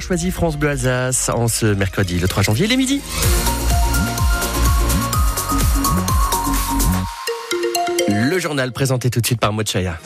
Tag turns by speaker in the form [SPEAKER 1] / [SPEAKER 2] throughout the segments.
[SPEAKER 1] choisi France Bleu Alsace en ce mercredi le 3 janvier, les midi. Le journal présenté tout de suite par Mochaya.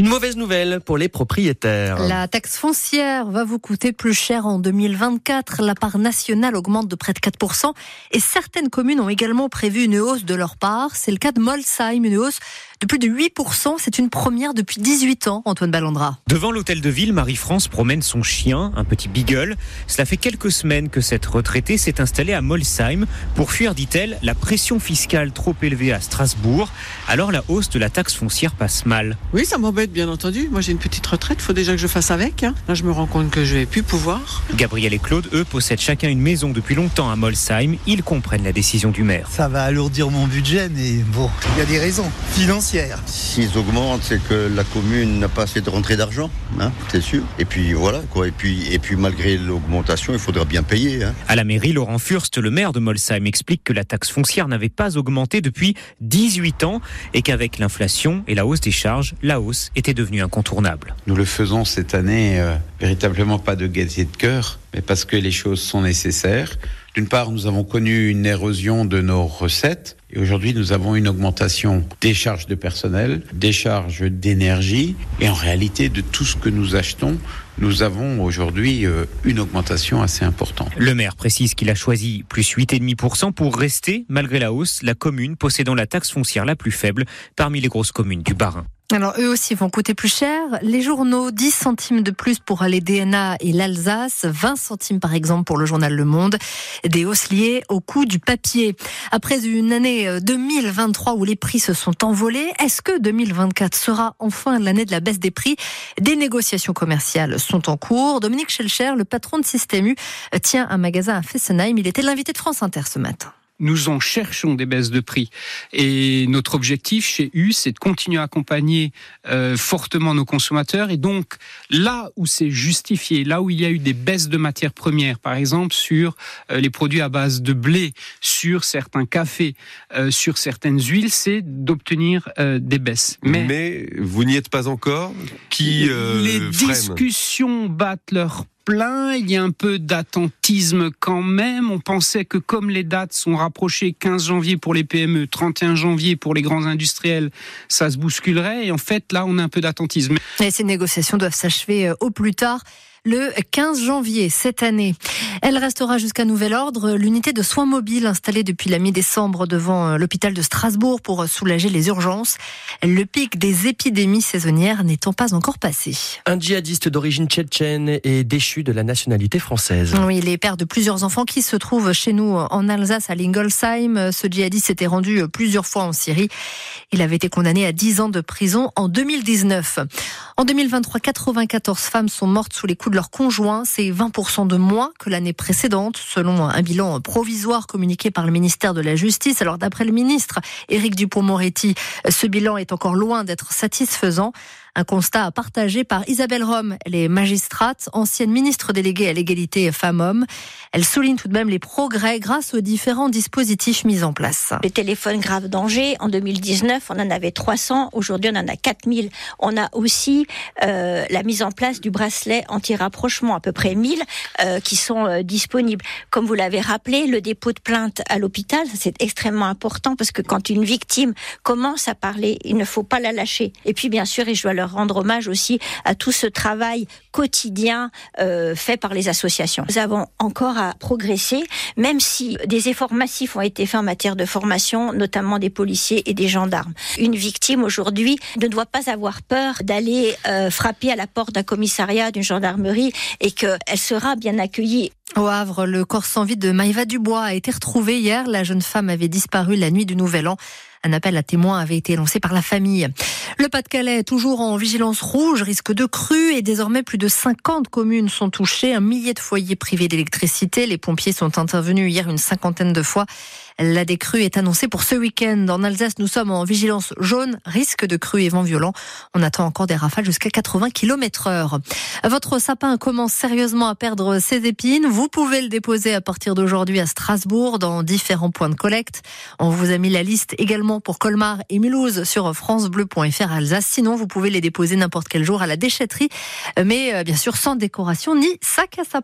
[SPEAKER 1] Une mauvaise nouvelle pour les propriétaires.
[SPEAKER 2] La taxe foncière va vous coûter plus cher en 2024. La part nationale augmente de près de 4% et certaines communes ont également prévu une hausse de leur part. C'est le cas de Molsheim, une hausse de plus de 8%. C'est une première depuis 18 ans, Antoine Ballandra.
[SPEAKER 3] Devant l'hôtel de ville, Marie-France promène son chien, un petit beagle. Cela fait quelques semaines que cette retraitée s'est installée à Molsheim pour fuir, dit-elle, la pression fiscale trop élevée à Strasbourg. Alors la hausse de la taxe foncière passe mal.
[SPEAKER 4] Oui, ça m'embête bien entendu. Moi j'ai une petite retraite, il faut déjà que je fasse avec. Hein. Là je me rends compte que je vais plus pouvoir.
[SPEAKER 3] Gabriel et Claude, eux, possèdent chacun une maison depuis longtemps à Molsheim. Ils comprennent la décision du maire.
[SPEAKER 5] Ça va alourdir mon budget, mais bon, il y a des raisons financières
[SPEAKER 6] S'ils augmentent, c'est que la commune n'a pas assez de rentrée d'argent, hein, c'est sûr. Et puis voilà, quoi. Et puis, et puis malgré l'augmentation, il faudra bien payer. Hein.
[SPEAKER 3] À la mairie, Laurent Furst, le maire de Molsheim, explique que la taxe foncière n'avait pas augmenté depuis 18 ans et qu'avec l'inflation et la hausse des charges, la hausse était devenue incontournable.
[SPEAKER 7] Nous le faisons cette année euh, véritablement pas de gaieté de cœur, mais parce que les choses sont nécessaires. D'une part, nous avons connu une érosion de nos recettes et aujourd'hui, nous avons une augmentation des charges de personnel, des charges d'énergie et en réalité de tout ce que nous achetons. Nous avons aujourd'hui euh, une augmentation assez importante.
[SPEAKER 3] Le maire précise qu'il a choisi plus 8,5% pour rester, malgré la hausse, la commune possédant la taxe foncière la plus faible parmi les grosses communes du Bas-Rhin.
[SPEAKER 2] Alors eux aussi vont coûter plus cher. Les journaux, 10 centimes de plus pour les DNA et l'Alsace, 20 centimes par exemple pour le journal Le Monde. Des hausses liées au coût du papier. Après une année 2023 où les prix se sont envolés, est-ce que 2024 sera enfin l'année de la baisse des prix? Des négociations commerciales sont en cours. Dominique Schelcher, le patron de Système tient un magasin à Fessenheim. Il était l'invité de France Inter ce matin
[SPEAKER 8] nous en cherchons des baisses de prix. Et notre objectif chez U, c'est de continuer à accompagner euh, fortement nos consommateurs. Et donc, là où c'est justifié, là où il y a eu des baisses de matières premières, par exemple sur euh, les produits à base de blé, sur certains cafés, euh, sur certaines huiles, c'est d'obtenir des baisses.
[SPEAKER 9] Mais, Mais vous n'y êtes pas encore Qui
[SPEAKER 8] Les discussions battent leur il y a un peu d'attentisme quand même. On pensait que comme les dates sont rapprochées, 15 janvier pour les PME, 31 janvier pour les grands industriels, ça se bousculerait. Et en fait, là, on a un peu d'attentisme.
[SPEAKER 2] Ces négociations doivent s'achever euh, au plus tard le 15 janvier cette année. Elle restera jusqu'à nouvel ordre. L'unité de soins mobiles installée depuis la mi-décembre devant euh, l'hôpital de Strasbourg pour soulager les urgences. Le pic des épidémies saisonnières n'étant pas encore passé.
[SPEAKER 1] Un djihadiste d'origine tchétchène est déchu de la nationalité française.
[SPEAKER 2] Oui, il est père de plusieurs enfants qui se trouvent chez nous en Alsace à Lingolsheim. Ce djihadiste s'était rendu plusieurs fois en Syrie. Il avait été condamné à 10 ans de prison en 2019. En 2023, 94 femmes sont mortes sous les coups de leur conjoint. C'est 20% de moins que l'année précédente, selon un bilan provisoire communiqué par le ministère de la Justice. Alors, d'après le ministre Éric Dupont-Moretti, ce bilan est encore loin d'être satisfaisant. Un constat partagé par Isabelle Rome. Elle est magistrate, ancienne ministre déléguée à l'égalité femmes-hommes. Elle souligne tout de même les progrès grâce aux différents dispositifs mis en place.
[SPEAKER 10] Les téléphones grave danger, en 2019, on en avait 300. Aujourd'hui, on en a 4000. On a aussi euh, la mise en place du bracelet anti-rapprochement, à peu près 1000 euh, qui sont euh, disponibles. Comme vous l'avez rappelé, le dépôt de plainte à l'hôpital, c'est extrêmement important parce que quand une victime commence à parler, il ne faut pas la lâcher. Et puis, bien sûr, et je dois rendre hommage aussi à tout ce travail quotidien euh, fait par les associations. Nous avons encore à progresser, même si des efforts massifs ont été faits en matière de formation, notamment des policiers et des gendarmes. Une victime aujourd'hui ne doit pas avoir peur d'aller euh, frapper à la porte d'un commissariat, d'une gendarmerie, et qu'elle sera bien accueillie.
[SPEAKER 2] Au Havre, le corps sans vie de Maïva Dubois a été retrouvé hier. La jeune femme avait disparu la nuit du Nouvel An. Un appel à témoins avait été lancé par la famille. Le Pas-de-Calais, toujours en vigilance rouge, risque de crue et désormais plus de 50 communes sont touchées, un millier de foyers privés d'électricité. Les pompiers sont intervenus hier une cinquantaine de fois. La décrue est annoncée pour ce week-end. En Alsace, nous sommes en vigilance jaune, risque de crue et vent violent. On attend encore des rafales jusqu'à 80 km heure. Votre sapin commence sérieusement à perdre ses épines. Vous pouvez le déposer à partir d'aujourd'hui à Strasbourg dans différents points de collecte. On vous a mis la liste également pour Colmar et Mulhouse sur francebleu.fr Alsace. Sinon, vous pouvez les déposer n'importe quel jour à la déchetterie, mais euh, bien sûr sans décoration ni sac à sapin.